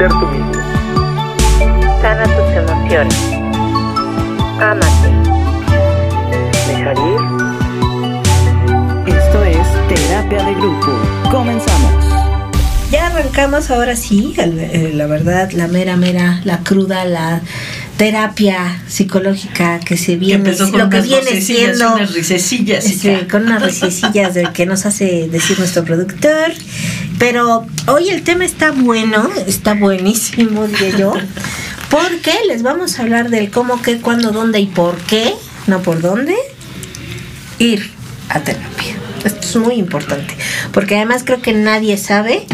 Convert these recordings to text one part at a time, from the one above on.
ser tú mismo. Sana tus emociones. Ámate. Dejar ir. Esto es Terapia de Grupo. Comenzamos. Ya arrancamos ahora sí, el- eh, la verdad, la mera, mera, la cruda, la terapia psicológica que se viene, con lo que viene siendo unas risecillas y este, con unas risecillas del que nos hace decir nuestro productor. Pero hoy el tema está bueno, está buenísimo, diría yo, porque les vamos a hablar del cómo, qué, cuándo, dónde y por qué, no por dónde, ir a terapia. Esto es muy importante, porque además creo que nadie sabe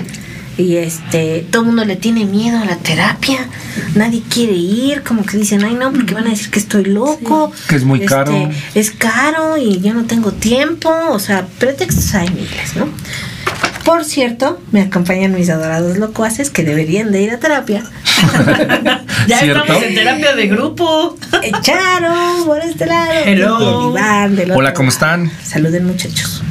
y este todo el mundo le tiene miedo a la terapia. Nadie quiere ir, como que dicen, "Ay, no, porque van a decir que estoy loco." Que es muy Este, caro. Es caro y yo no tengo tiempo, o sea, pretextos hay miles, ¿no? Por cierto, me acompañan mis adorados locuaces que deberían de ir a terapia. Ya ¿Cierto? estamos en terapia de grupo. Charo, por este lado. Hello. Iván del Hola, ¿cómo lado. están? Saluden, muchachos.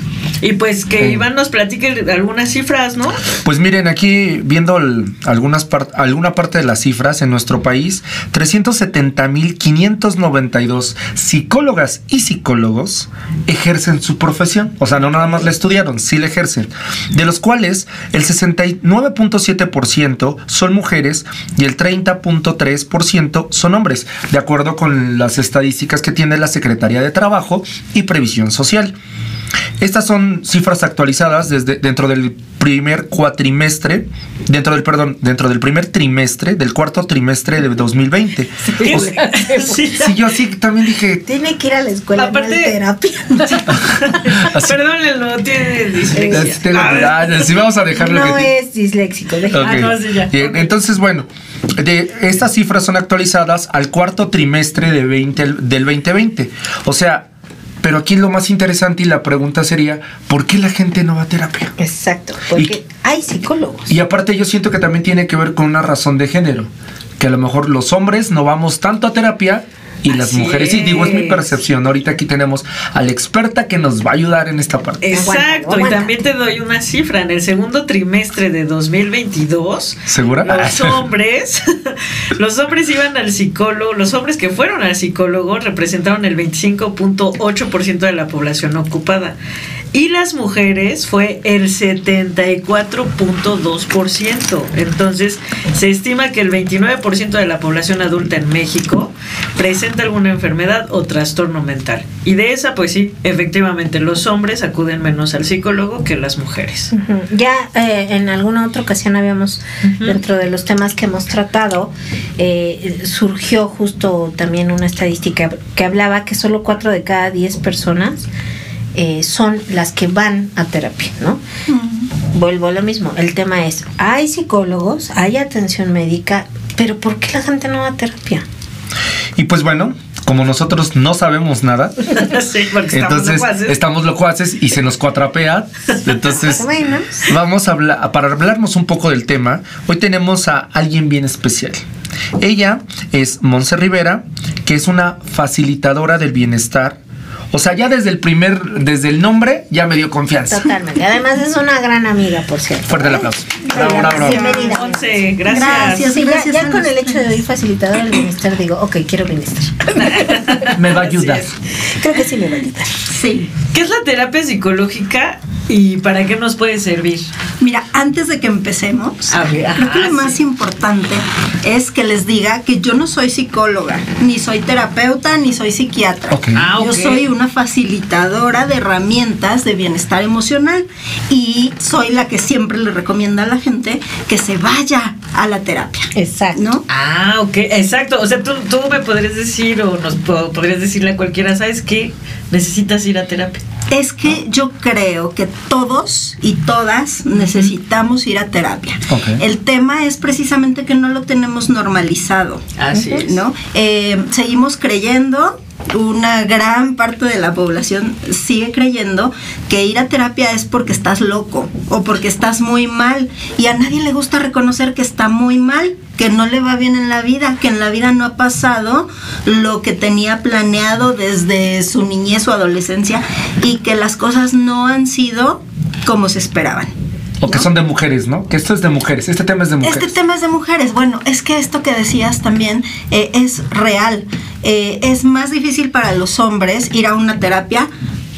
Y pues que Iván nos platique algunas cifras, ¿no? Pues miren, aquí viendo el- algunas par- alguna parte de las cifras en nuestro país, 370.592 psicólogas y psicólogos ejercen su profesión. O sea, no nada más la estudiaron, sí la ejercen. De los cuales el 69.7% son mujeres y el 30.3% son hombres, de acuerdo con las estadísticas que tiene la Secretaría de Trabajo y Previsión Social. Estas son cifras actualizadas desde dentro del primer cuatrimestre, dentro del perdón, dentro del primer trimestre, del cuarto trimestre de 2020. O sea, Sí. sí, yo así también dije, Tiene que ir a la escuela Aparte- no terapia. Perdónenlo, tiene dislexia. ah, sí, vamos a dejarlo no que es disléxico. deja- Ok. Ah, no, sí, ya. Bien. Entonces, bueno, de, estas cifras son actualizadas al cuarto trimestre de 20, del 2020. O sea, pero aquí lo más interesante y la pregunta sería, ¿por qué la gente no va a terapia? Exacto, porque hay psicólogos. Y aparte yo siento que también tiene que ver con una razón de género, que a lo mejor los hombres no vamos tanto a terapia y las mujeres sí, digo, es mi percepción. Ahorita aquí tenemos a la experta que nos va a ayudar en esta parte. Exacto, Aguanta, y también te doy una cifra. En el segundo trimestre de 2022, ¿Segura? los hombres, los hombres iban al psicólogo, los hombres que fueron al psicólogo representaron el 25.8% de la población ocupada. Y las mujeres fue el 74.2%. Entonces, se estima que el 29% de la población adulta en México presenta alguna enfermedad o trastorno mental. Y de esa, pues sí, efectivamente, los hombres acuden menos al psicólogo que las mujeres. Ya eh, en alguna otra ocasión habíamos, dentro de los temas que hemos tratado, eh, surgió justo también una estadística que hablaba que solo 4 de cada 10 personas eh, son las que van a terapia, ¿no? Vuelvo a lo mismo, el tema es, hay psicólogos, hay atención médica, pero ¿por qué la gente no va a terapia? Y pues bueno, como nosotros no sabemos nada, sí, porque estamos entonces locuaces. estamos locuaces y se nos cuatrapea. Entonces, Bueno. vamos a hablar, para hablarnos un poco del tema, hoy tenemos a alguien bien especial. Ella es Monse Rivera, que es una facilitadora del bienestar. O sea, ya desde el primer, desde el nombre, ya me dio confianza. Totalmente. Además es una gran amiga, por cierto. Fuerte el aplauso. Bravo, bravo, bravo. Bienvenida. Once, gracias. Gracias. Sí, ya, Gracias ya a con el hecho de oír facilitador del bienestar digo, ok, quiero bienestar. Me va a ayudar. Creo que sí me va a ayudar. Sí. ¿Qué es la terapia psicológica y para qué nos puede servir? Mira, antes de que empecemos, A ver, creo que lo más importante es que les diga que yo no soy psicóloga, ni soy terapeuta, ni soy psiquiatra. Ok. Ah, Yo ok. soy una facilitadora de herramientas de bienestar emocional y soy la que siempre le recomienda a la gente que se vaya a la terapia. Exacto. ¿No? Ah, ok, exacto. O sea, tú, tú me podrías decir o nos po- podrías decirle a cualquiera, ¿sabes qué? Necesitas ir a terapia. Es que yo creo que todos y todas necesitamos ir a terapia. Ok. El tema es precisamente que no lo tenemos normalizado. Así es. ¿no? Eh, seguimos creyendo, una gran parte de la población sigue creyendo que ir a terapia es porque estás loco o porque estás muy mal y a nadie le gusta reconocer que está muy mal, que no le va bien en la vida, que en la vida no ha pasado lo que tenía planeado desde su niñez o adolescencia y que las cosas no han sido como se esperaban. O que ¿no? son de mujeres, ¿no? Que esto es de mujeres. Este tema es de mujeres. Este tema es de mujeres. Bueno, es que esto que decías también eh, es real. Eh, es más difícil para los hombres ir a una terapia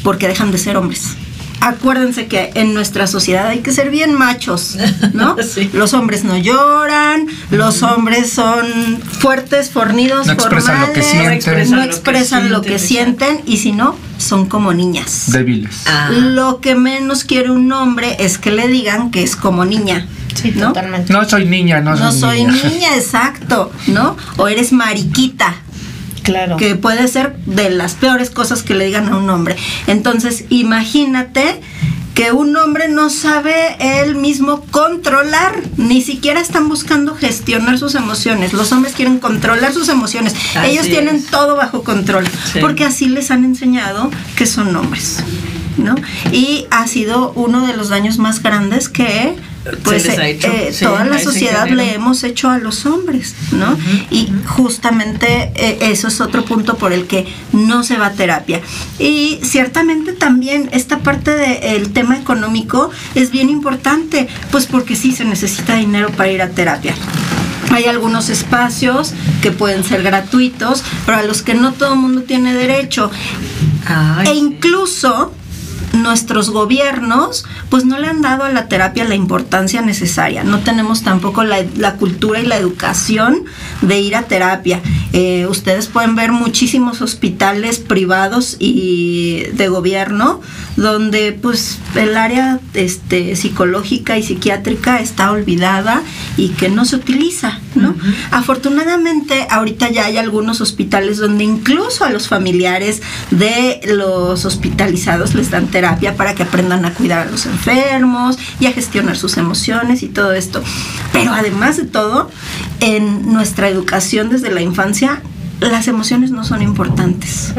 porque dejan de ser hombres. Acuérdense que en nuestra sociedad hay que ser bien machos, ¿no? Sí. Los hombres no lloran, los hombres son fuertes, fornidos, No expresan lo que sienten. no expresan lo que sienten y si no, son como niñas. Débiles. Ah. Lo que menos quiere un hombre es que le digan que es como niña. Sí, ¿no? totalmente. No soy niña, no, No soy, soy niña, exacto, ¿no? O eres mariquita, Claro. que puede ser de las peores cosas que le digan a un hombre. Entonces, imagínate que un hombre no sabe él mismo controlar, ni siquiera están buscando gestionar sus emociones. Los hombres quieren controlar sus emociones. Así Ellos tienen es. todo bajo control, Sí. porque así les han enseñado que son hombres. ¿No? Y ha sido uno de los daños más grandes que pues eh, hecho, eh, sí, toda la sociedad le hemos hecho a los hombres, ¿no? Y justamente eh, eso es otro punto por el que no se va a terapia. Y ciertamente también esta parte del tema económico es bien importante, pues porque sí se necesita dinero para ir a terapia. Hay algunos espacios que pueden ser gratuitos, pero a los que no todo el mundo tiene derecho. Ay, e sí. Nuestros gobiernos pues no le han dado a la terapia la importancia necesaria. No tenemos tampoco la, la cultura y la educación de ir a terapia. Eh, ustedes pueden ver muchísimos hospitales privados y de gobierno donde pues el área este, psicológica y psiquiátrica está olvidada y que no se utiliza, ¿no? Afortunadamente ahorita ya hay algunos hospitales donde incluso a los familiares de los hospitalizados les dan terapia para que aprendan a cuidar a los enfermos y a gestionar sus emociones y todo esto. Pero además de todo, en nuestra educación desde la infancia, las emociones no son importantes.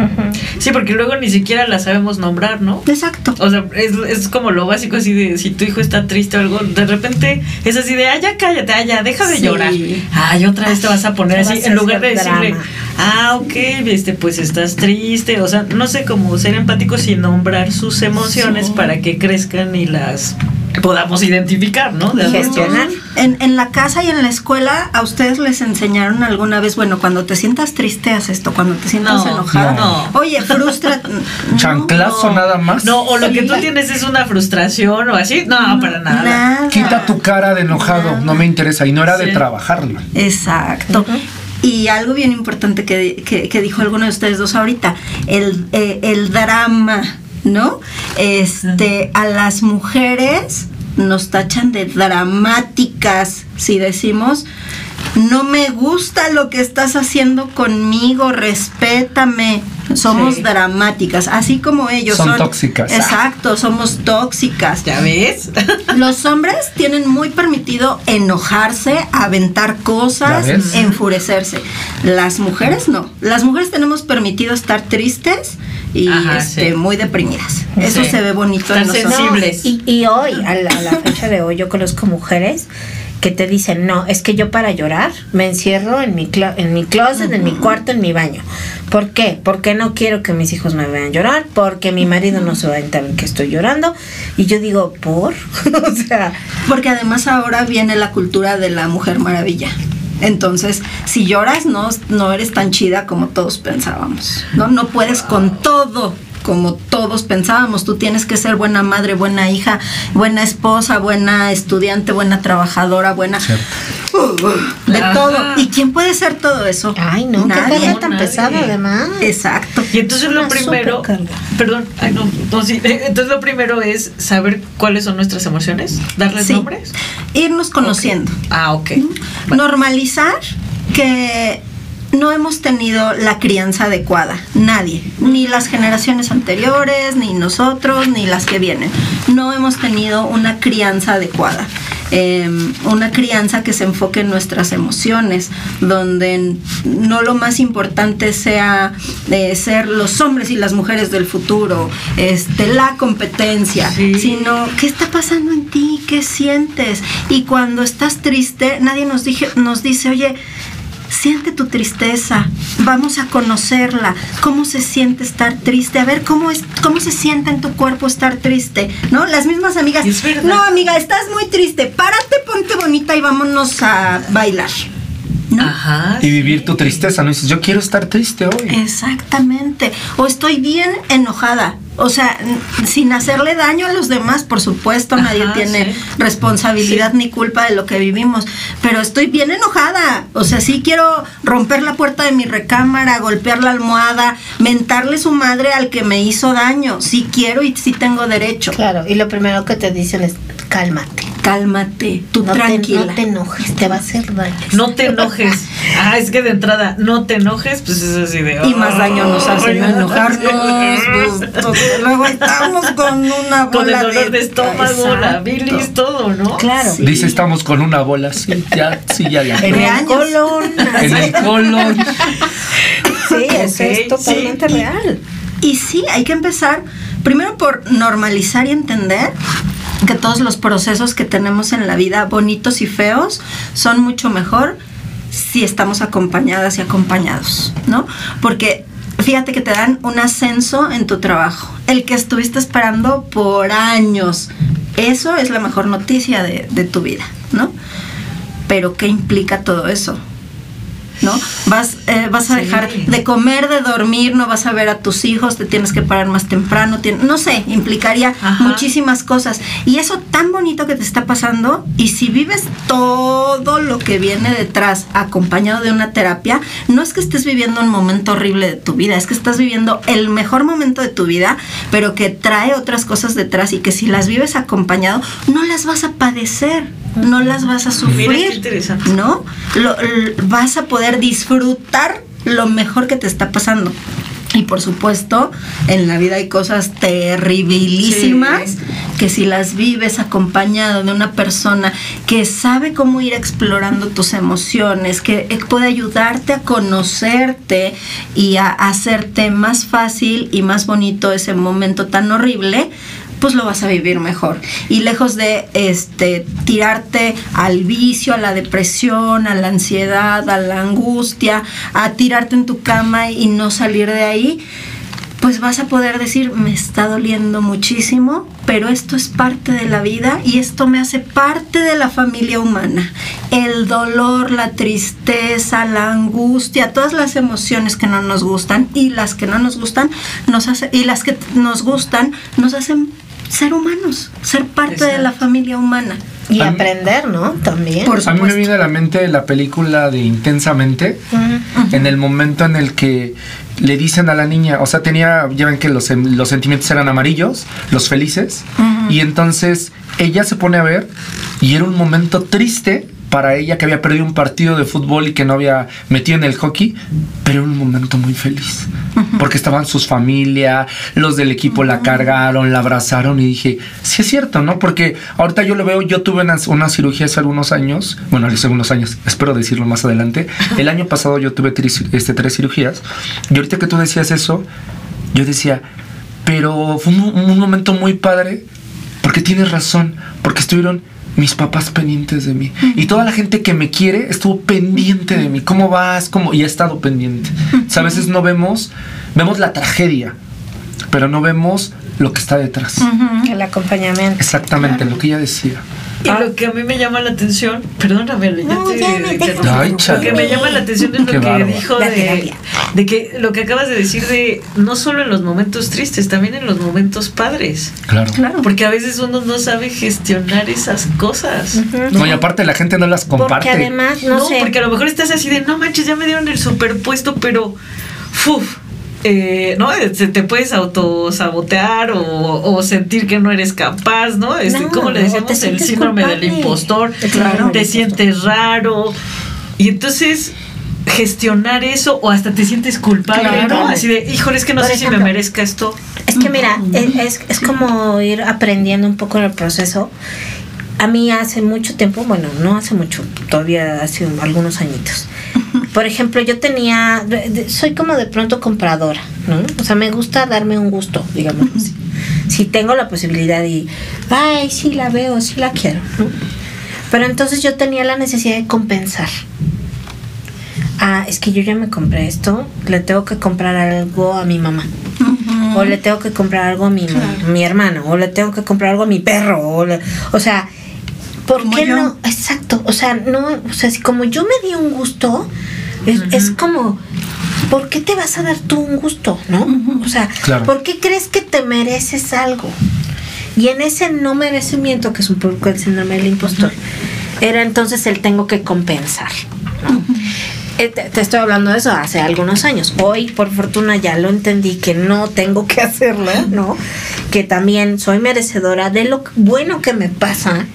Sí, porque luego ni siquiera la sabemos nombrar, ¿no? Exacto. O sea, es, es como lo básico así de si tu hijo está triste o algo, de repente es así de, ah, ya cállate, ah, ya, deja de Sí. llorar. Ay, otra vez te vas a poner así, en lugar de decirle, drama. ah, ok, este, pues estás triste. O sea, no sé cómo ser empáticos y nombrar sus emociones Sí. para que crezcan y las podamos identificar, ¿no? De Y gestionar. En, en la casa y en la escuela, ¿a ustedes les enseñaron alguna vez, bueno, cuando te sientas triste, haz esto, cuando te sientas No, enojada? no. Oye, frustra. Chanclazo nada más. No, o lo que tú tienes es una frustración o así. No, para nada. Nada. Quita tu cara de enojado, no me interesa. Y no era de trabajarlo. Exacto. Y algo bien importante que, que- que dijo alguno de ustedes dos ahorita, el, eh, el drama, ¿no? Este, a las mujeres nos tachan de dramáticas si decimos, no me gusta lo que estás haciendo conmigo, respétame. Somos Sí. dramáticas, así como ellos Son son. tóxicas. Exacto, somos tóxicas. ¿Ya ves? Los hombres tienen muy permitido enojarse, aventar cosas, enfurecerse. Las mujeres no. Las mujeres tenemos permitido estar tristes y Ajá, este, sí. muy deprimidas. Eso Sí. se ve bonito en Estar nosotros. sensibles. Y, y hoy, a la, a la fecha de hoy, yo conozco mujeres que te dicen, no, es que yo para llorar me encierro en mi, clo- en mi closet, en mi cuarto, en mi baño. ¿Por qué? Porque no quiero que mis hijos me vean llorar, porque mi marido no se va a enterar que estoy llorando. Y yo digo, ¿por? o sea, Porque además ahora viene la cultura de la mujer maravilla. Entonces, si lloras, no, no eres tan chida como todos pensábamos. No, no puedes con todo como todos pensábamos. Tú tienes que ser buena madre, buena hija, buena esposa, buena estudiante, buena trabajadora, buena de Ajá. todo. ¿Y quién puede ser todo eso? ay, no, qué Nadie. carga tan Nadie. pesada además. Exacto. Y entonces lo Una primero, perdón, ay no, no, sí, entonces lo primero es saber cuáles son nuestras emociones, darles Sí. nombres. Irnos conociendo. Ah, ok. Bueno, Normalizar que no hemos tenido la crianza adecuada, nadie, ni las generaciones anteriores, ni nosotros, ni las que vienen. No hemos tenido una crianza adecuada. Eh, una crianza que se enfoque en nuestras emociones, donde no lo más importante sea eh, ser los hombres y las mujeres del futuro, este, la competencia, Sí. sino qué está pasando en ti, qué sientes. Y cuando estás triste, nadie nos, dije, nos dice, oye, siente tu tristeza, vamos a conocerla, cómo se siente estar triste, a ver cómo es, cómo se siente en tu cuerpo estar triste, ¿no? Las mismas amigas, no amiga, estás muy triste, párate, ponte bonita y vámonos a bailar, ¿no? Ajá. Y vivir tu tristeza, ¿no? Dices, yo quiero estar triste hoy. Exactamente. O estoy bien enojada. O sea, sin hacerle daño a los demás, por supuesto, Ajá, nadie tiene sí. responsabilidad ni culpa de lo que vivimos. Pero estoy bien enojada. O sea, sí quiero romper la puerta de mi recámara, golpear la almohada, mentarle su madre al que me hizo daño. Sí quiero y sí tengo derecho. Claro, y lo primero que te dicen es cálmate. Cálmate, tú No te, tranquila. no te enojes, te va a hacer daño. No te enojes. Ah, es que de entrada, no te enojes, pues es así de. y más daño nos hace no Ay, enojarnos. pues, luego estamos con una bola Con el dolor de estómago, la Exacto. bilis, todo, ¿no? Claro. Sí. Dice, estamos con una bola. Sí, ya, sí, ya, ya. En el colon. En el colon. Sí, eso es totalmente sí. real. Y sí, hay que empezar primero por normalizar y entender que todos los procesos que tenemos en la vida, bonitos y feos, son mucho mejor si estamos acompañadas y acompañados, ¿no? Porque fíjate que te dan un ascenso en tu trabajo, el que estuviste esperando por años. Eso es la mejor noticia de, de tu vida, ¿no? Pero ¿qué implica todo eso? ¿No? Vas, eh, vas a Sí. dejar de comer, de dormir, no vas a ver a tus hijos, te tienes que parar más temprano, no sé, implicaría Ajá. muchísimas cosas. Y eso tan bonito que te está pasando, y si vives todo lo que viene detrás acompañado de una terapia, no es que estés viviendo un momento horrible de tu vida, es que estás viviendo el mejor momento de tu vida, pero que trae otras cosas detrás y que si las vives acompañado, no las vas a padecer, no las vas a sufrir. Mira qué interesante. ¿no? Lo- vas a poder disfrutar lo mejor que te está pasando. Y por supuesto, en la vida hay cosas terribilísimas Sí. que si las vives acompañado de una persona que sabe cómo ir explorando tus emociones, que eh, puede ayudarte a conocerte y a hacerte más fácil y más bonito ese momento tan horrible, pues lo vas a vivir mejor. Y lejos de este tirarte al vicio, a la depresión, a la ansiedad, a la angustia, a tirarte en tu cama y no salir de ahí, pues vas a poder decir, me está doliendo muchísimo, pero esto es parte de la vida y esto me hace parte de la familia humana. El dolor, la tristeza, la angustia, todas las emociones que no nos gustan y las que no nos gustan nos hace, y las que nos gustan nos hacen ser humanos, ser parte de la familia humana. Y A mí- aprender, ¿no? También. Por A mí me viene a la mente la película de Intensamente, en el momento en el que le dicen a la niña, o sea, tenía, ya ven que los, los sentimientos eran amarillos, los felices, y entonces ella se pone a ver y era un momento triste para ella que había perdido un partido de fútbol y que no había metido en el hockey, pero era un momento muy feliz, porque estaban sus familia, los del equipo la cargaron, la abrazaron y dije, sí es cierto, ¿no? Porque ahorita yo lo veo, yo tuve una, una cirugía hace algunos años, bueno, hace algunos años, espero decirlo más adelante, el año pasado yo tuve tres, este, tres cirugías y ahorita que tú decías eso, yo decía, pero fue un, un momento muy padre porque tienes razón, porque estuvieron mis papás pendientes de mí y toda la gente que me quiere estuvo pendiente de mí. ¿Cómo vas? ¿Cómo? Y ha estado pendiente. O sea, a veces no vemos, vemos la tragedia, pero no vemos lo que está detrás. El acompañamiento. Exactamente, lo que ella decía. Y lo que a mí me llama la atención, perdóname, ya No, te ya. Ay, Lo que me llama la atención es lo Qué que dijo de, de que lo que acabas de decir de no solo en los momentos tristes, también en los momentos padres. Claro. Claro. Porque a veces uno no sabe gestionar esas cosas. No, y aparte la gente no las comparte. Porque además, no, No, sé. porque a lo mejor estás así de, no manches, ya me dieron el superpuesto, pero, uf, eh, ¿no? Se te puedes autosabotear o, o sentir que no eres capaz, ¿no? Este, No, ¿Cómo le decíamos? El síndrome del impostor. Claro. Te sientes raro. Y entonces gestionar eso o hasta te sientes culpable, Claro. ¿no? Así de, híjole, es que no Por sé si me merezca esto. Es que mira, es, es, como ir aprendiendo un poco en el proceso. A mí hace mucho tiempo, bueno, no hace mucho, todavía hace un- algunos añitos. Por ejemplo, yo tenía, soy como de pronto compradora, ¿no? O sea, me gusta darme un gusto, digamos así. Si tengo la posibilidad y, ay, sí la veo, sí la quiero, ¿no? Pero entonces yo tenía la necesidad de compensar. ah, es que yo ya me compré esto, le tengo que comprar algo a mi mamá. O le tengo que comprar algo a mi, mi hermano, o le tengo que comprar algo a mi perro, o, le- o sea, ¿por qué yo. no? Exacto, o sea, no, o sea, si como yo me di un gusto, es, es como, ¿por qué te vas a dar tú un gusto, no? O sea, Claro. ¿por qué crees que te mereces algo? Y en ese no merecimiento, que es un poco el síndrome del impostor, era entonces el tengo que compensar. ¿no? Eh, Te, te estoy hablando de eso hace algunos años. Hoy, por fortuna, ya lo entendí que no tengo que hacerlo, ¿no? Que también soy merecedora de lo bueno que me pasa.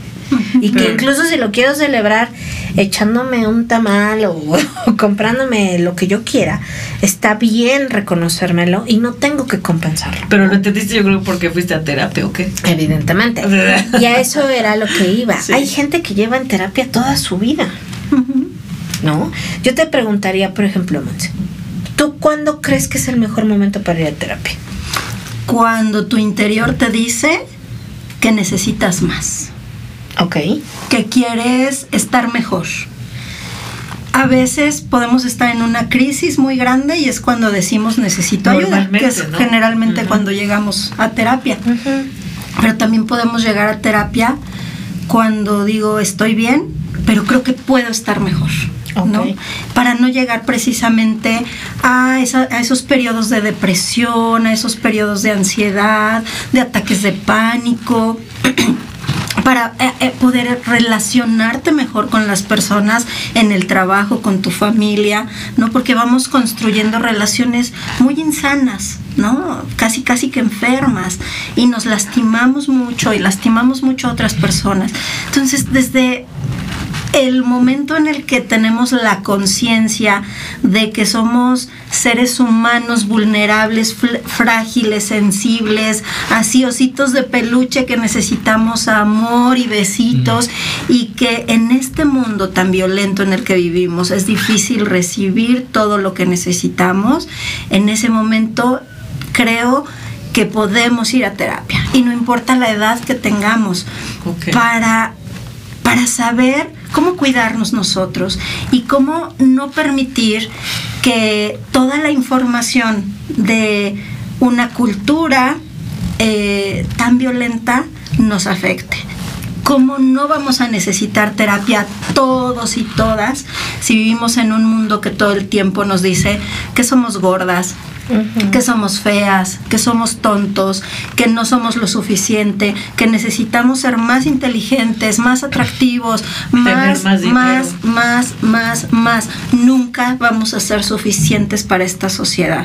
Y que incluso si lo quiero celebrar echándome un tamal o, comprándome lo que yo quiera, está bien reconocérmelo y no tengo que compensarlo. Pero lo entendiste yo creo porque fuiste a terapia o qué. Evidentemente. Y a eso era lo que iba. Sí. Hay gente que lleva en terapia toda su vida, ¿no? Yo te preguntaría, por ejemplo, Monse, ¿tú cuándo crees que es el mejor momento para ir a terapia? Cuando tu interior te dice que necesitas más, Ok. que quieres estar mejor. A veces podemos estar en una crisis muy grande y es cuando decimos necesito ayuda, que es ¿no? generalmente cuando llegamos a terapia. Pero también podemos llegar a terapia cuando digo estoy bien, pero creo que puedo estar mejor. ¿no? Ok. Para no llegar precisamente a, esa- a esos periodos de depresión, a esos periodos de ansiedad, de ataques de pánico. Para eh, eh, poder relacionarte mejor con las personas en el trabajo, con tu familia, ¿no? Porque vamos construyendo relaciones muy insanas, ¿no? Casi, casi que enfermas y nos lastimamos mucho y lastimamos mucho a otras personas. Entonces, desde el momento en el que tenemos la conciencia de que somos seres humanos vulnerables, frágiles, sensibles, así ositos de peluche que necesitamos amor y besitos y que en este mundo tan violento en el que vivimos es difícil recibir todo lo que necesitamos, en ese momento creo que podemos ir a terapia. Y no importa la edad que tengamos para para saber cómo cuidarnos nosotros y cómo no permitir que toda la información de una cultura eh, tan violenta nos afecte. ¿Cómo no vamos a necesitar terapia todos y todas si vivimos en un mundo que todo el tiempo nos dice que somos gordas, que somos feas, que somos tontos, que no somos lo suficiente, que necesitamos ser más inteligentes, más atractivos, más, más, más, más, más. Nunca vamos a ser suficientes para esta sociedad.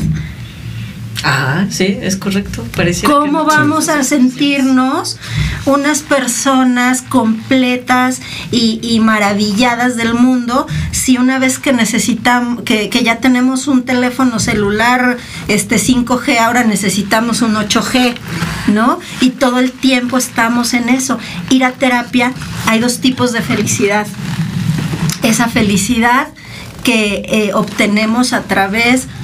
Ah, sí, es correcto. Pareciera ¿Cómo no. vamos a sentirnos unas personas completas y, y maravilladas del mundo si una vez que necesitamos, que, que ya tenemos un teléfono celular este 5G, ahora necesitamos un 8G, ¿no? Y todo el tiempo estamos en eso. Ir a terapia, hay dos tipos de felicidad. Esa felicidad que eh, obtenemos a través de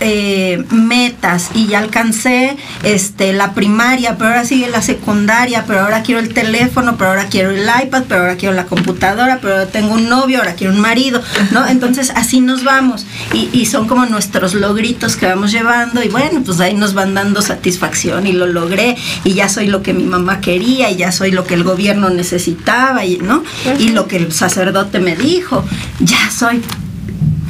eh, metas. Y ya alcancé este la primaria, pero ahora sigue la secundaria, pero ahora quiero el teléfono, pero ahora quiero el iPad, pero ahora quiero la computadora, pero ahora tengo un novio, ahora quiero un marido, ¿no? Entonces así nos vamos. Y, y son como nuestros logritos que vamos llevando. Y bueno, pues ahí nos van dando satisfacción y lo logré. Y ya soy lo que mi mamá quería y ya soy lo que el gobierno necesitaba y no y lo que el sacerdote me dijo, ya soy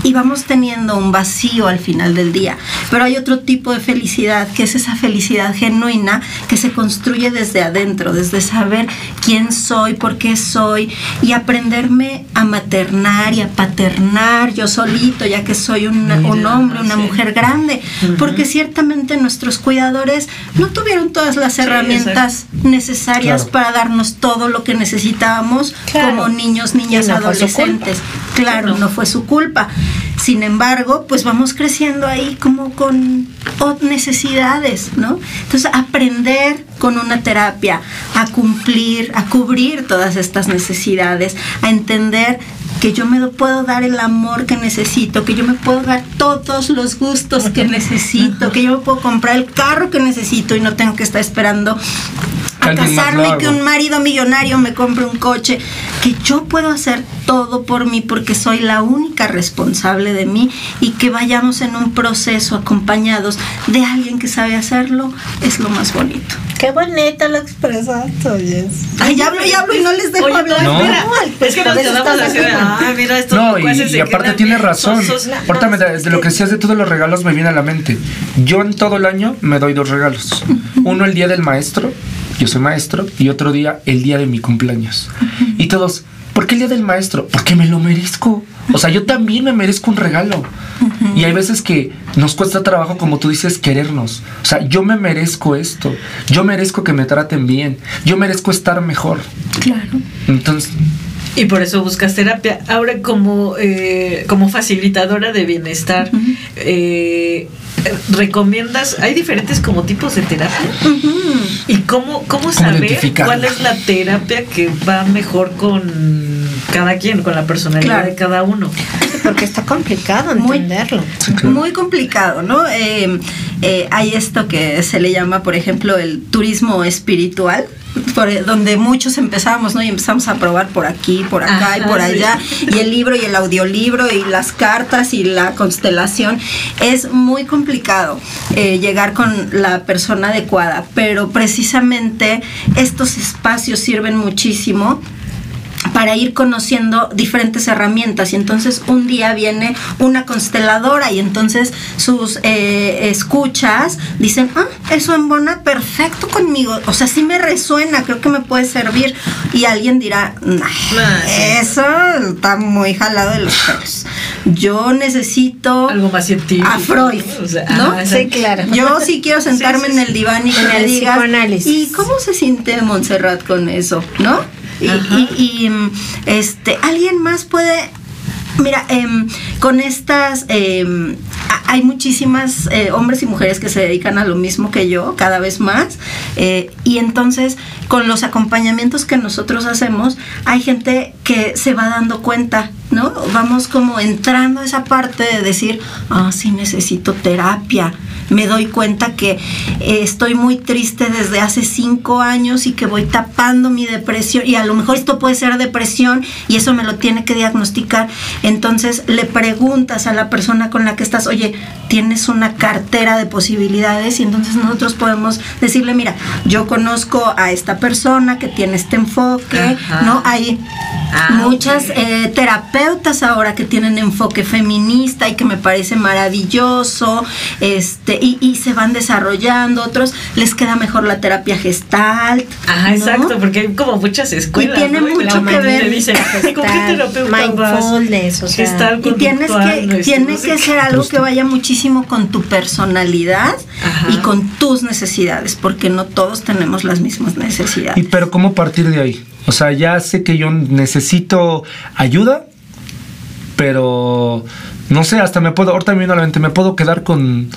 y vamos teniendo un vacío al final del día. Pero hay otro tipo de felicidad, que es esa felicidad genuina que se construye desde adentro, desde saber quién soy, por qué soy y aprenderme a maternar y a paternar yo solito, ya que soy una- un hombre, una sí. mujer grande. Porque ciertamente nuestros cuidadores no tuvieron todas las Sí, herramientas necesarias Claro. para darnos todo lo que necesitábamos Claro. como niños, niñas, no adolescentes. Claro, No. no fue su culpa. Sin embargo, pues vamos creciendo ahí como con necesidades, ¿no? Entonces, aprender con una terapia a cumplir, a cubrir todas estas necesidades, a entender que yo me puedo dar el amor que necesito, que yo me puedo dar todos los gustos que necesito, que yo me puedo comprar el carro que necesito y no tengo que estar esperando a casarme, que un marido millonario me compre un coche, que yo puedo hacer todo por mí porque soy la única responsable de mí y que vayamos en un proceso acompañados de alguien que sabe hacerlo, es lo más bonito. Qué bonito lo expresaste, oye. Ay, ya hablo, ya hablo y no les dejo Oye, hablar. no, espera, es que nos quedamos estás así ah, mira, No, y, aparte tiene razón. sosos". Ahorita me da- de lo que decías de todos los regalos me viene a la mente. Yo en todo el año me doy dos regalos. Uno el día del maestro, yo soy maestro, y otro día el día de mi cumpleaños. Y todos, ¿por qué el día del maestro? Porque me lo merezco. O sea, yo también me merezco un regalo. Y hay veces que nos cuesta trabajo, como tú dices, querernos. O sea, yo me merezco esto. Yo merezco que me traten bien. Yo merezco estar mejor. Claro. Entonces, Y por eso buscas terapia. Ahora como, eh, como facilitadora de bienestar, eh, ¿recomiendas? Hay diferentes como tipos de terapia. ¿Y cómo, cómo saber identificarla? cuál es la terapia que va mejor con cada quien, con la personalidad Claro. de cada uno? Sí, porque está complicado Muy- entenderlo. sí, claro. Muy complicado, ¿no? Eh, eh, hay esto que se le llama, por ejemplo, el turismo espiritual, por- donde muchos empezamos, ¿no? Y empezamos a probar por aquí, por acá y por sí. allá, y el libro y el audiolibro y las cartas y la constelación. Es muy complicado eh, llegar con la persona adecuada, pero precisamente estos espacios sirven muchísimo para ir conociendo diferentes herramientas y entonces un día viene una consteladora y entonces sus eh, escuchas dicen, ah, eso embona perfecto conmigo, o sea, sí me resuena, creo que me puede servir y alguien dirá, "Nah, Ah, eso está muy jalado de los pelos. Yo necesito Algo más científico. a Freud, O sea, ¿no? ah, Sí, claro. Yo sí quiero sentarme Sí, sí, en el diván y que me digas. ¿y cómo se siente Montserrat con eso? ¿No? Y, Ajá. y- y, mm, este, alguien más puede. Mira, em, con estas em, hay muchísimas eh, hombres y mujeres que se dedican a lo mismo que yo, cada vez más. eh, y entonces, con los acompañamientos que nosotros hacemos, hay gente que se va dando cuenta, ¿no? Vamos como entrando a esa parte de decir, ah, sí necesito terapia. Me doy cuenta que eh, estoy muy triste desde hace cinco años y que voy tapando mi depresión. Y a lo mejor esto puede ser depresión y eso me lo tiene que diagnosticar. Entonces le preguntas a la persona con la que estás, oye, tienes una cartera de posibilidades y entonces nosotros podemos decirle, mira, yo conozco a esta persona que tiene este enfoque, Ajá. ¿no? Hay Ah, muchas eh, terapeutas ahora que tienen enfoque feminista y que me parece maravilloso, este, y, y se van desarrollando, otros les queda mejor la terapia gestalt. Ajá, ¿no? exacto, porque hay como muchas escuelas. Y tiene ¿no? mucho que ver. Dicen, "¿Y ¿con qué terapeuta vas? Mindfulness, o sea, Y tienes que, este, tiene que ser algo que vaya muchísimo con tu personalidad Ajá. y con tus necesidades, porque no todos tenemos las mismas ¿Y necesidades. pero cómo partir de ahí? O sea, ya sé que yo necesito ayuda, pero no sé, hasta me puedo, ahorita me viene a la mente, me puedo quedar con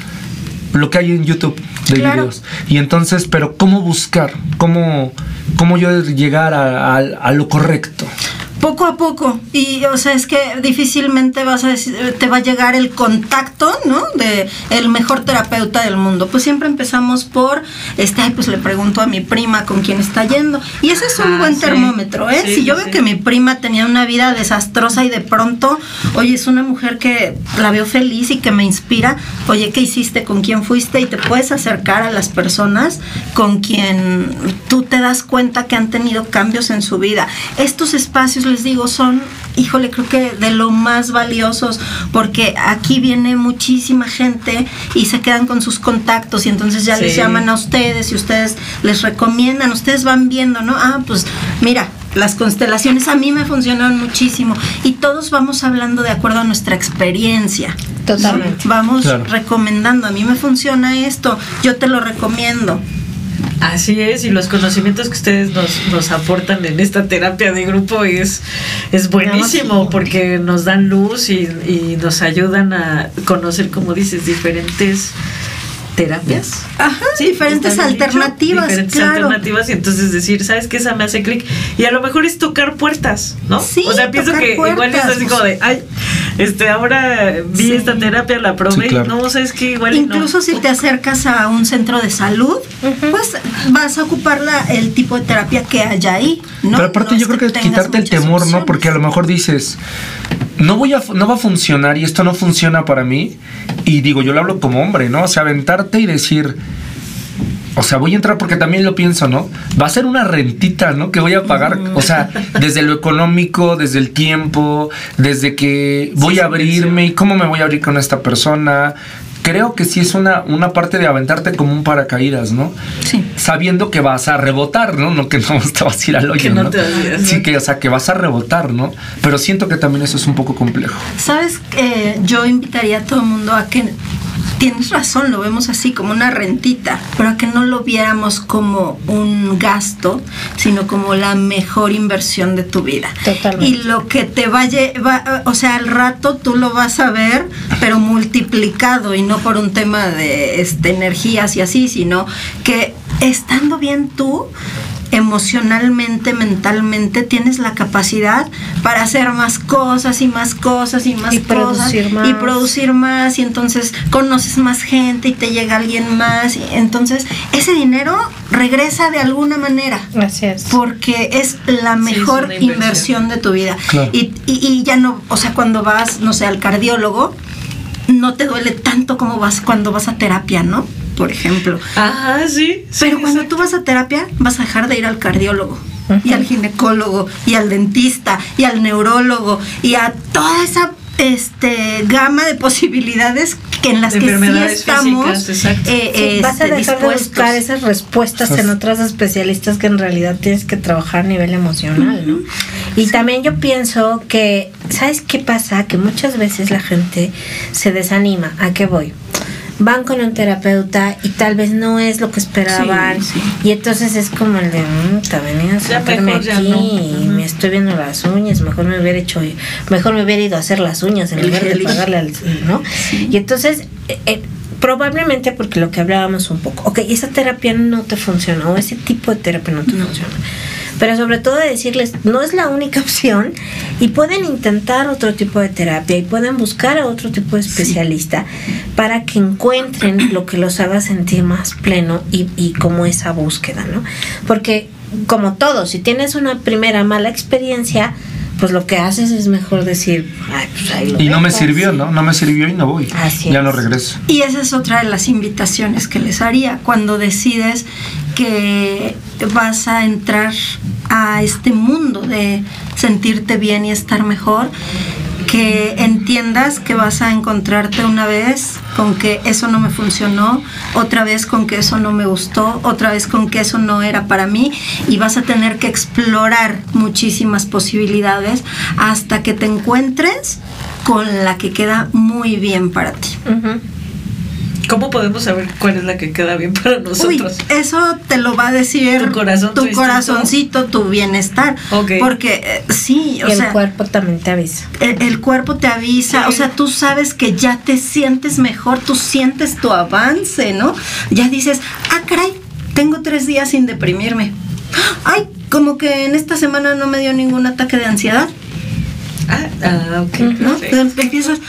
lo que hay en YouTube de Claro. videos. Y entonces, pero ¿cómo buscar? ¿Cómo, cómo yo llegar a, a- a lo correcto? Poco a poco. Y, o sea, es que difícilmente vas a decir- te va a llegar el contacto, ¿no? De el mejor terapeuta del mundo. Pues siempre empezamos por, este, ay, pues le pregunto a mi prima con quién está yendo. Y ese es un buen sí. termómetro, ¿eh? Sí, si yo sí, veo que mi prima tenía una vida desastrosa y de pronto, oye, es una mujer que la veo feliz y que me inspira, oye, ¿qué hiciste? ¿Con quién fuiste? Y te puedes acercar a las personas con quien tú te das cuenta que han tenido cambios en su vida. Estos espacios, les digo, son, híjole, creo que de lo más valiosos, porque aquí viene muchísima gente y se quedan con sus contactos y entonces ya les llaman a ustedes y ustedes les recomiendan, ustedes van viendo, ¿no? Ah, pues mira, las constelaciones a mí me funcionaron muchísimo y todos vamos hablando de acuerdo a nuestra experiencia. Totalmente. Vamos Claro. recomendando, a mí me funciona esto, yo te lo recomiendo. Así es, y los conocimientos que ustedes nos, nos aportan en esta terapia de grupo es, es buenísimo porque nos dan luz y, y nos ayudan a conocer, como dices, diferentes terapias. Ajá, Sí, diferentes dicho, alternativas, diferentes claro. alternativas y entonces decir, ¿sabes qué? Esa me hace clic. Y a lo mejor es tocar puertas, ¿no? Sí, o sea, pienso tocar que igual es así pues. como de, ay, este, ahora vi Sí. esta terapia, la probé, Sí, claro. no, sabes que igual no. Incluso si te acercas a un centro de salud, pues vas a ocupar la, el tipo de terapia que haya ahí. ¿no? Pero aparte No yo creo que es tengas quitarte el temor, ¿no? Porque a lo mejor dices, no voy a, no va a funcionar y esto no funciona para mí. Y digo, yo lo hablo como hombre, ¿no? O sea, y decir, o sea, voy a entrar porque también lo pienso, ¿no? Va a ser una rentita, ¿no? Que voy a pagar, o sea, desde lo económico, desde el tiempo, desde que voy Sí, a abrirme y cómo me voy a abrir con esta persona. Creo que sí es una, una parte de aventarte como un paracaídas, ¿no? Sí. sabiendo que vas a rebotar, ¿no? No que no te vas a ir al hoyo, Que no Sí, ¿no? que, o sea, que vas a rebotar, ¿no? Pero siento que también eso es un poco complejo. Sabes, Eh, yo invitaría a todo el mundo a que tienes razón, lo vemos así como una rentita, pero que no lo viéramos como un gasto, sino como la mejor inversión de tu vida. Totalmente. Y lo que te vaya, va, o sea, al rato tú lo vas a ver, pero multiplicado y no por un tema de este, energías y así, sino que estando bien tú, emocionalmente, mentalmente, tienes la capacidad para hacer más cosas y más cosas y más Y cosas producir más. y producir más y entonces conoces más gente y te llega alguien más y entonces ese dinero regresa de alguna manera Así es. porque es la Sí, mejor es una inversión. inversión de tu vida. Claro. Y, y- y ya no, o sea, cuando vas, no sé, al cardiólogo, no te duele tanto como vas cuando vas a terapia, ¿no? Por ejemplo. Ajá, sí. sí, Pero cuando exacto. tú vas a terapia, vas a dejar de ir al cardiólogo. Y al ginecólogo, y al dentista, y al neurólogo, y a toda esa este gama de posibilidades que en las De que sí enfermedades estamos físicas, exacto. eh, Sí, vas a este, dejar de buscar esas respuestas en otras especialistas que en realidad tienes que trabajar a nivel emocional, ¿no? Y también yo pienso que, ¿sabes qué pasa? Que muchas veces la gente se desanima. ¿A qué voy? Van con un terapeuta y tal vez no es lo que esperaban. Sí, sí. Y entonces es como el de, mmm, te venía a ya aquí no. y me estoy viendo las uñas. Mejor me hubiera hecho, mejor me hubiera ido a hacer las uñas en El lugar de pagarle al, ¿no? Y entonces, eh, eh, probablemente porque lo que hablábamos un poco, ok, esa terapia no te funciona o ese tipo de terapia no te funciona. Pero sobre todo decirles, no es la única opción y pueden intentar otro tipo de terapia y pueden buscar a otro tipo de especialista para que encuentren lo que los haga sentir más pleno y, y como esa búsqueda, ¿no? Porque como todo, si tienes una primera mala experiencia, pues lo que haces es mejor decir, ay, pues ahí lo Y no me dejas". sirvió, ¿no? No me sirvió y no voy. Así ya es. no regreso. Y esa es otra de las invitaciones que les haría cuando decides que vas a entrar a este mundo de sentirte bien y estar mejor, que entiendas que vas a encontrarte una vez con que eso no me funcionó, otra vez con que eso no me gustó, otra vez con que eso no era para mí y vas a tener que explorar muchísimas posibilidades hasta que te encuentres con la que queda muy bien para ti. Ujú. ¿Cómo podemos saber cuál es la que queda bien para Uy, nosotros? eso te lo va a decir Tu corazón, tu corazoncito, tu bienestar. Ok. Porque eh, sí, o Y el sea, cuerpo también te avisa. el, el cuerpo te avisa, Sí. o sea, tú sabes que ya te sientes mejor, tú sientes tu avance, ¿no? Ya dices, ah, caray, tengo tres días sin deprimirme. Ay, como que en esta semana no me dio ningún ataque de ansiedad. Ah, ah, ok. ¿no? empiezas,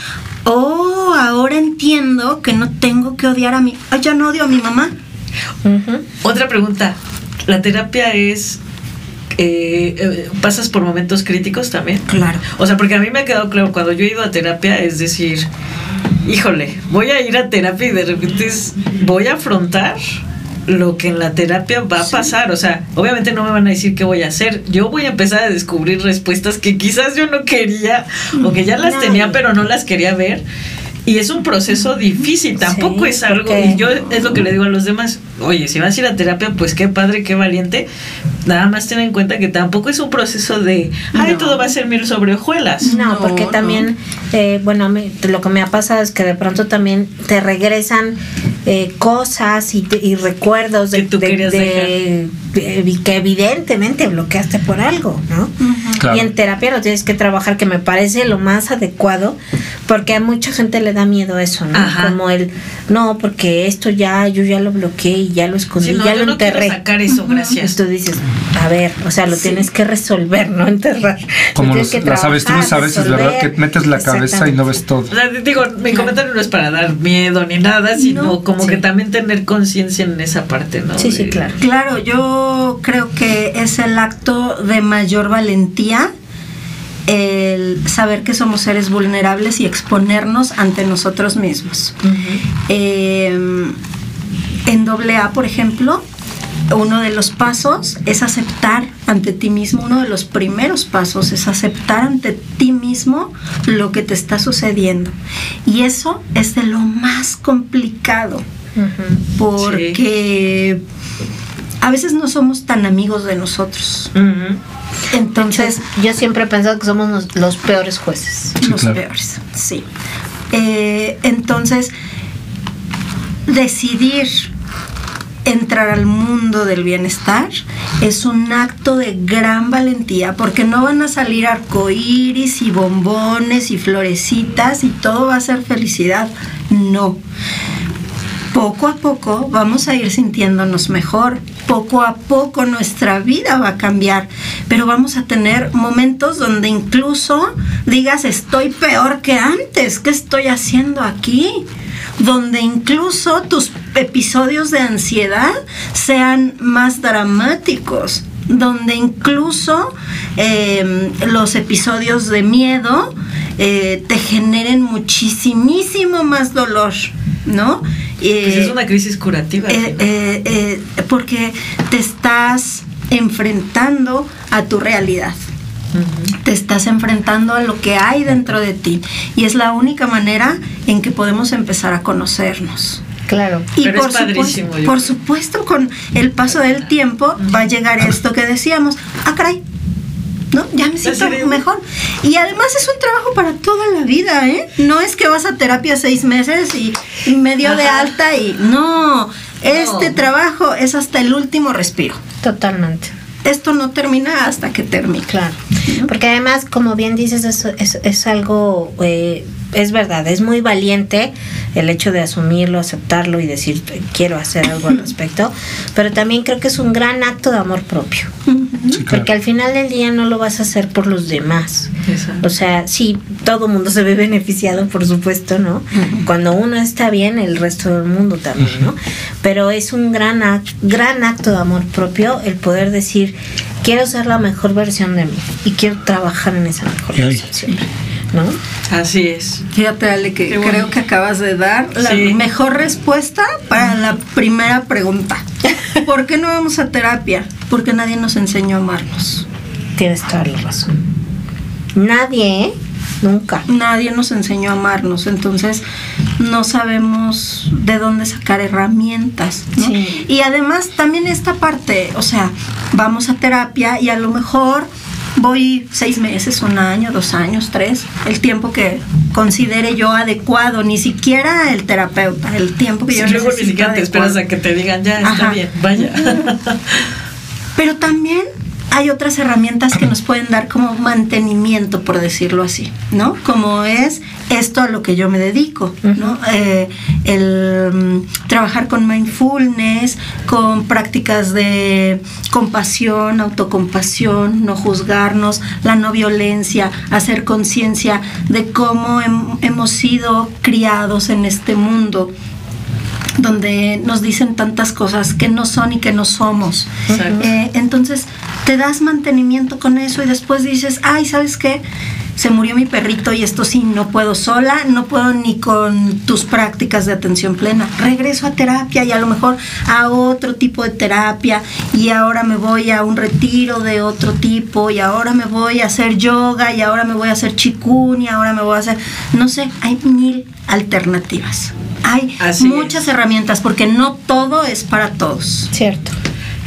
oh, ahora entiendo que no tengo que odiar a mi, ah, ya no odio a mi mamá. Otra pregunta. ¿La terapia es... eh, eh, ¿Pasas por momentos críticos también? Claro. O sea, porque a mí me ha quedado claro, cuando yo he ido a terapia, es decir, híjole, voy a ir a terapia y de repente es- voy a afrontar lo que en la terapia va a pasar. O sea, obviamente no me van a decir qué voy a hacer. Yo voy a empezar a descubrir respuestas que quizás yo no quería o que ya las Nadie. tenía pero no las quería ver. Y es un proceso difícil, tampoco Sí, es algo, porque- y yo es lo que le digo a los demás, oye, si vas a ir a terapia, pues qué padre, qué valiente, nada más ten en cuenta que tampoco es un proceso de, ay, No. todo va a ser mil sobre hojuelas. No, No, porque no. también, eh, bueno, a mí, lo que me ha pasado es que de pronto también te regresan eh, cosas y, y recuerdos de, Que tú de- que evidentemente bloqueaste por algo, ¿no? Claro. Y en terapia lo tienes que trabajar, que me parece lo más adecuado, porque a mucha gente le da miedo eso, ¿no? Ajá. Como el, no, porque esto ya, yo ya lo bloqueé y ya lo escondí, Sí, no, ya yo lo no enterré. sacar eso, Y gracias. tú dices, a ver, o sea, lo tienes que resolver, no enterrar. Como Lo los, que las avestruces a veces, ¿verdad? Que metes la cabeza y no ves todo. O sea, digo, mi comentario no es para dar miedo ni nada, sino No, como sí. que también tener conciencia en esa parte, ¿no? Sí, sí, De- claro. Claro, yo creo que es el acto de mayor valentía el saber que somos seres vulnerables y exponernos ante nosotros mismos. Eh, en doble A, por ejemplo, uno de los pasos es aceptar ante ti mismo, uno de los primeros pasos es aceptar ante ti mismo lo que te está sucediendo. Y eso es de lo más complicado porque a veces no somos tan amigos de nosotros. Entonces, Yo siempre he pensado que somos los, los peores jueces. Sí, los claro. peores, sí. Eh, entonces, decidir entrar al mundo del bienestar es un acto de gran valentía porque no van a salir arcoíris y bombones y florecitas y todo va a ser felicidad. No. Poco a poco vamos a ir sintiéndonos mejor. Poco a poco nuestra vida va a cambiar. Pero vamos a tener momentos donde incluso digas, estoy peor que antes. ¿Qué estoy haciendo aquí? Donde incluso tus episodios de ansiedad sean más dramáticos. Donde incluso eh, los episodios de miedo eh, te generen muchísimo más dolor, ¿no? Pues Eh, es una crisis curativa. eh, eh, eh, porque te estás enfrentando a tu realidad. Te estás enfrentando a lo que hay dentro de ti. Y es la única manera en que podemos empezar a conocernos. Claro. Y Pero por, es padrísimo, supuesto, yo por supuesto, con el paso del tiempo va a llegar esto que decíamos. Ah, caray. ¿No? Ya me siento mejor. Y además es un trabajo para toda la vida, ¿eh? No es que vas a terapia seis meses y, y medio de alta y. No. Este No. trabajo es hasta el último respiro. Totalmente. Esto no termina hasta que termine. Claro. Porque además, como bien dices, es, es, es algo, eh, es verdad, es muy valiente el hecho de asumirlo, aceptarlo y decir, quiero hacer algo al respecto. Pero también creo que es un gran acto de amor propio. Sí, claro. Porque al final del día no lo vas a hacer por los demás. Exacto. O sea, sí, todo mundo se ve beneficiado, por supuesto, ¿no? Cuando uno está bien, el resto del mundo también, ¿no? Pero es un gran, ac- gran acto de amor propio el poder decir, quiero ser la mejor versión de mí y quiero trabajar en esa mejor versión siempre, ¿no? Así es. Fíjate, Ale, que creo que acabas de dar la Sí. mejor respuesta para la primera pregunta. ¿Por qué no vamos a terapia? Porque nadie nos enseñó a amarnos. Tienes toda la razón. Nadie, ¿eh? Nunca. Nadie nos enseñó a amarnos, entonces no sabemos de dónde sacar herramientas. ¿no? Sí. Y además también esta parte, o sea, vamos a terapia y a lo mejor voy seis meses, un año, dos años, tres, el tiempo que considere yo adecuado, ni siquiera el terapeuta, el tiempo que Si yo luego ni necesito siquiera te adecuado. esperas a que te digan, ya está Ajá. bien, vaya. Pero también hay otras herramientas que nos pueden dar como mantenimiento, por decirlo así, ¿no? Como es esto a lo que yo me dedico, ¿no? Eh, el mm, trabajar con mindfulness, con prácticas de compasión, autocompasión, no juzgarnos, la no violencia, hacer conciencia de cómo hem- hemos sido criados en este mundo donde nos dicen tantas cosas que no son y que no somos. Eh, entonces te das mantenimiento con eso y después dices, ay, ¿sabes qué? Se murió mi perrito y esto sí, no puedo sola, no puedo ni con tus prácticas de atención plena. Regreso a terapia y a lo mejor a otro tipo de terapia y ahora me voy a un retiro de otro tipo y ahora me voy a hacer yoga y ahora me voy a hacer chikun y ahora me voy a hacer, no sé, hay mil alternativas. Hay Así muchas es. herramientas porque no todo es para todos. Cierto.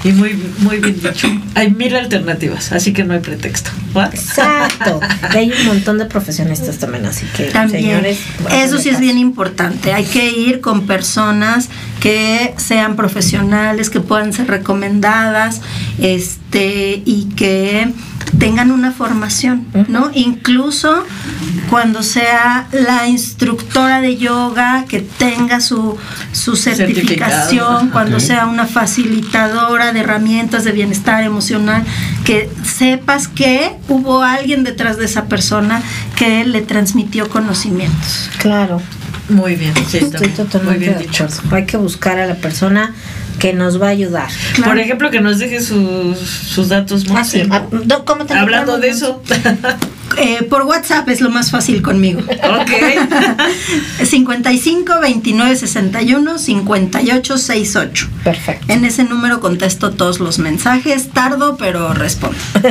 Y muy, muy bien dicho. Hay mil alternativas, así que no hay pretexto. Exacto. Y hay un montón de profesionistas también, así que También. señores. Eso sí es bien importante. Hay que ir con personas que sean profesionales, que puedan ser recomendadas, este, y que tengan una formación, ¿no? Incluso cuando sea la instructora de yoga, que tenga su, su certificación, cuando sea una facilitadora de herramientas de bienestar emocional, que sepas que hubo alguien detrás de esa persona que le transmitió conocimientos. Claro. Muy bien, sí, Estoy también. Muy totalmente bien de dicho. acuerdo. Hay que buscar a la persona que nos va a ayudar. Por ejemplo, que nos deje sus, sus datos Ah, sí. Monse. Ah, do- ¿Cómo te Hablando de eso. Eh, por WhatsApp es lo más fácil conmigo. ok. 55 29 61 58 68. Perfecto. En ese número contesto todos los mensajes, tardo, pero respondo.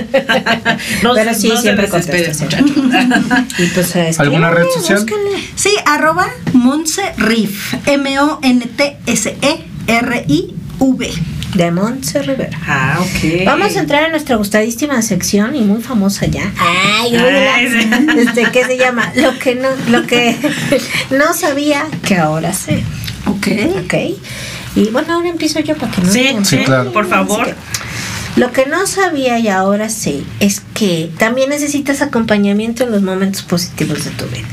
No, Pero sí, no se siempre muchachos. Y pues, escríbanle, ¿Alguna red social? búsquenle. Sí, arroba Monse Riff. M-O-N-T-S-E-R-I-V. De Montse Rivera. Ah, ok. Vamos a entrar a nuestra gustadísima sección y muy famosa ya. Ay, hola. este, ¿qué se llama? Lo que no, lo que no sabía que ahora sé. Ok. Ok. Y bueno, ahora empiezo yo para que no sí, Sí, claro. por favor. Lo que no sabía y ahora sé es que también necesitas acompañamiento en los momentos positivos de tu vida.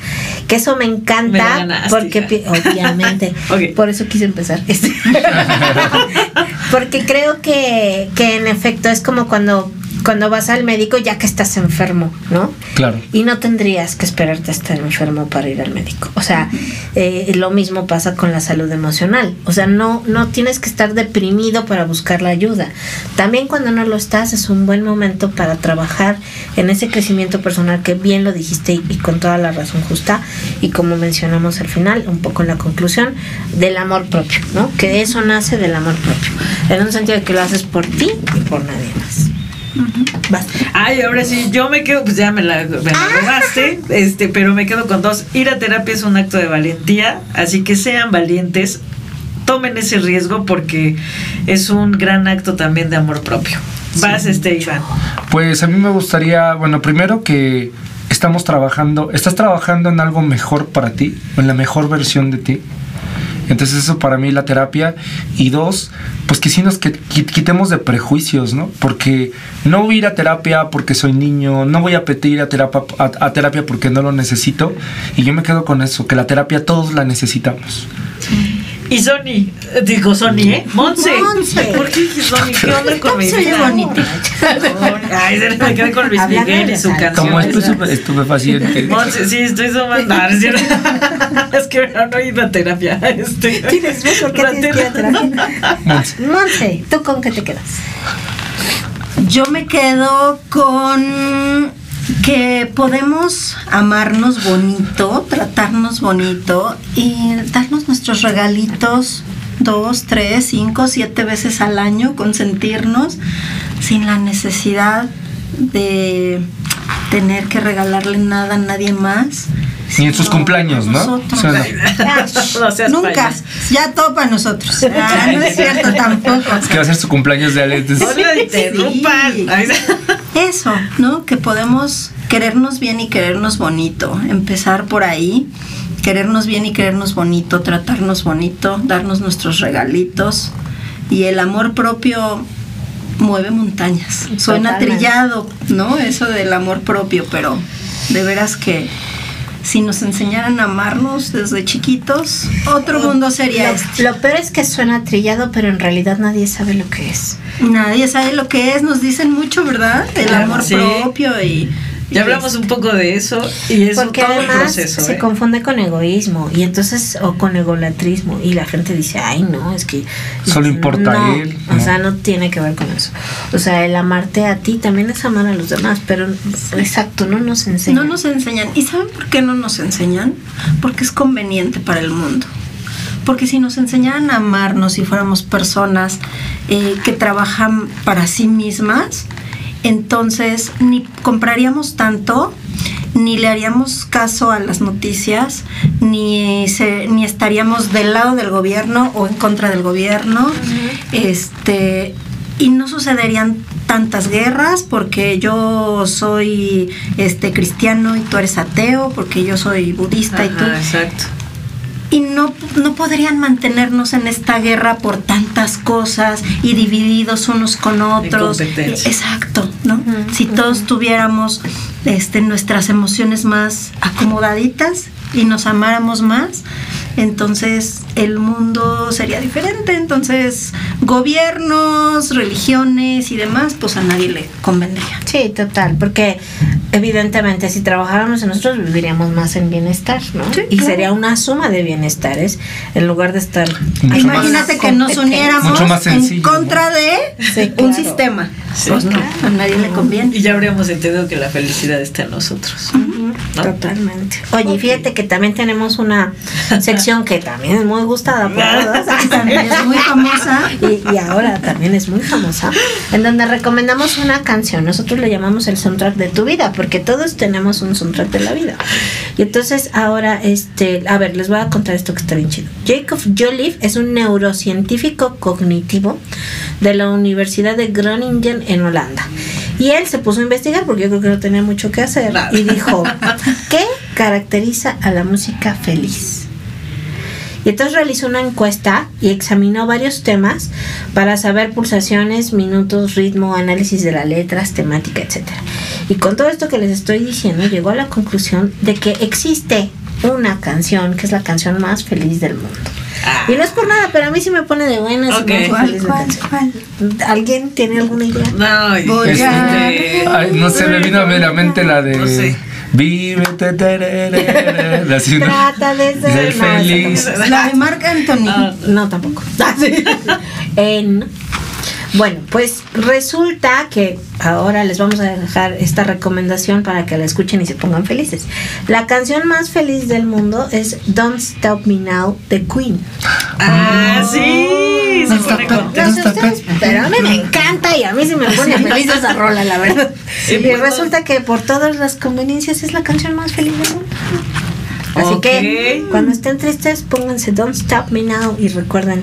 Que eso me Me encanta ganaste, porque obviamente por eso quise empezar. Porque creo que, que en efecto es como cuando cuando vas al médico ya que estás enfermo, ¿no? Claro. Y no tendrías que esperarte a estar enfermo para ir al médico. O sea, eh, lo mismo pasa con la salud emocional. O sea, no, no tienes que estar deprimido para buscar la ayuda. También cuando no lo estás es un buen momento para trabajar en ese crecimiento personal que bien lo dijiste y, y con toda la razón justa. Y como mencionamos al final, un poco en la conclusión, del amor propio, ¿no? Que eso nace del amor propio. En un sentido de que lo haces por ti y por nadie más. Ay, ahora sí, yo me quedo, pues ya me la, me la robaste, este, pero me quedo con dos. Ir a terapia es un acto de valentía, así que sean valientes, tomen ese riesgo porque es un gran acto también de amor propio. Vas, este, Iván. Pues a mí me gustaría, bueno, primero que estamos trabajando, estás trabajando en algo mejor para ti, en la mejor versión de ti. Entonces eso para mí la terapia. Y dos, pues que sí nos quitemos de prejuicios, ¿no? Porque no voy a ir a terapia porque soy niño, no voy a pedir a terapia, a, a terapia porque no lo necesito. Y yo me quedo con eso, que la terapia todos la necesitamos. Y Sony, digo Sony, ¿eh? Monse. Monse. ¿Por qué dije Sony? ¿Qué onda con mi vida? bonito. Ay, se me quedé con Luis Miguel y su canción. Como estupefaciente. Monse, sí, estoy sumando. Es que no, no he ido a terapia. Este, ¿Tienes ves por qué La tienes que ir a terapia? Monse, ¿tú con qué te quedas? Yo me quedo con que podemos amarnos bonito, tratarnos bonito y darnos nuestros regalitos dos, tres, cinco, siete veces al año, consentirnos sin la necesidad de tener que regalarle nada a nadie más. Ni en sus cumpleaños, ¿no? nosotros. O sea, no. no seas Nunca, ya todo para nosotros. Ah, no es cierto tampoco. Es que va a ser su cumpleaños de Alex. No la interrumpan. Sí. Ay, Eso, ¿no? Que podemos querernos bien y querernos bonito. Empezar por ahí. Querernos bien y querernos bonito, tratarnos bonito, darnos nuestros regalitos. Y el amor propio mueve montañas. Suena trillado, ¿no? Eso del amor propio, pero de veras que si nos enseñaran a amarnos desde chiquitos, otro mundo sería este. Lo, lo peor es que suena trillado, pero en realidad nadie sabe lo que es. Nadie sabe lo que es, nos dicen mucho, ¿verdad? El Claro, amor sí. propio y... Ya hablamos un poco de eso y es Porque todo un además proceso. se ¿eh? confunde con egoísmo y entonces o con egolatrismo y la gente dice, ay no, es que Solo importa No, él, O ¿no? sea, no tiene que ver con eso. O sea, el amarte a ti también es amar a los demás, pero exacto, no nos enseña. No nos enseñan. ¿Y saben por qué no nos enseñan? Porque es conveniente para el mundo. Porque si nos enseñaran a amarnos y fuéramos personas eh, que trabajan para sí mismas, entonces ni compraríamos tanto, ni le haríamos caso a las noticias, ni, se- ni estaríamos del lado del gobierno o en contra del gobierno. Este y no sucederían tantas guerras porque yo soy este cristiano y tú eres ateo, porque yo soy budista y tú exacto. Y no, no podrían mantenernos en esta guerra por tantas cosas y divididos unos con otros. competencia. Exacto, ¿no? Si todos tuviéramos este, nuestras emociones más acomodaditas y nos amáramos más, entonces el mundo sería diferente. Entonces, gobiernos, religiones y demás, pues a nadie le convendría. Sí, total, porque evidentemente si trabajáramos nosotros viviríamos más en bienestar, ¿no? Sí, y claro. sería una suma de bienestares en lugar de estar... Mucho Imagínate que nos uniéramos Mucho más en contra de Sí, un sistema. Sí, pues no, claro. a nadie le conviene. Y ya habríamos entendido que la felicidad está en nosotros. ¿no? Totalmente. Oye, fíjate que también tenemos una sección que también es muy gustada por todos. También es muy famosa. Y, y ahora también es muy famosa, en donde recomendamos una canción. Nosotros le llamamos el soundtrack de tu vida, porque todos tenemos un soundtrack de la vida. Y entonces ahora, este, a ver, les voy a contar esto que está bien chido. Jacob Jolliffe es un neurocientífico cognitivo de la Universidad de Groningen en Holanda. Y él se puso a investigar porque yo creo que no tenía mucho que hacer y dijo, ¿qué caracteriza a la música feliz? Y entonces realizó una encuesta y examinó varios temas para saber pulsaciones, minutos, ritmo, análisis de las letras, temática, etc. Y con todo esto que les estoy diciendo, llegó a la conclusión de que existe una canción que es la canción más feliz del mundo. Y no es por nada, pero a mí sí me pone de buenas. ¿Cuál? ¿Alguien tiene alguna idea? No, Voy este, a- Ay, no sé, me vino a la mente la de. No sé. Vive, te, así, ¿no? Trata de ser Ser feliz. La de Marc Anthony. Ah, No, tampoco. En- bueno, pues resulta que ahora les vamos a dejar esta recomendación para que la escuchen y se pongan felices. La canción más feliz del mundo es Don't Stop Me Now de Queen. ah, sí. Se pone ustedes, pero a mí me encanta y a mí sí me pone feliz esa rola, la verdad. Sí, y resulta que por todas las conveniencias es la canción más feliz del mundo. Así que cuando estén tristes, pónganse Don't Stop Me Now y recuerden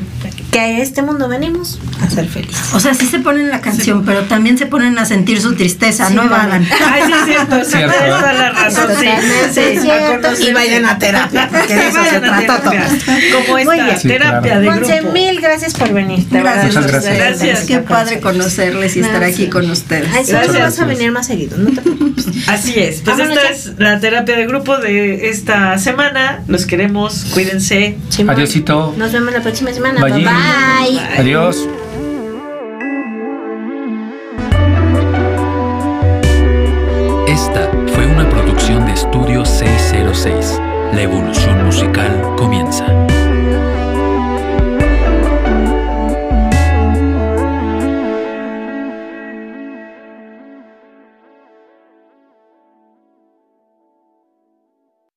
que a este mundo venimos a ser felices. O sea, sí se ponen la canción, pero también se ponen a sentir su tristeza, Sí, no evadan. Ay, sí, cierto. Sí, Cierto. toda la razón. Sí, sí, cierto. Y vayan a terapia, porque de eso se trata todo. Como Muy esta bien. Sí, terapia claro. de Monse, grupo. mil gracias por venir. Gracias. Muchas gracias. Gracias. Qué padre conocerles y estar aquí con ustedes. Ay, Gracias. vas a venir más seguido, no te preocupes. Así es. Pues Vámonos esta ya. es la terapia de grupo de esta semana. Los queremos. Cuídense. Adiósito. Nos vemos la próxima semana. Bye. Bye bye. Adiós. Esta fue una producción de Estudio 606. La evolución musical comienza.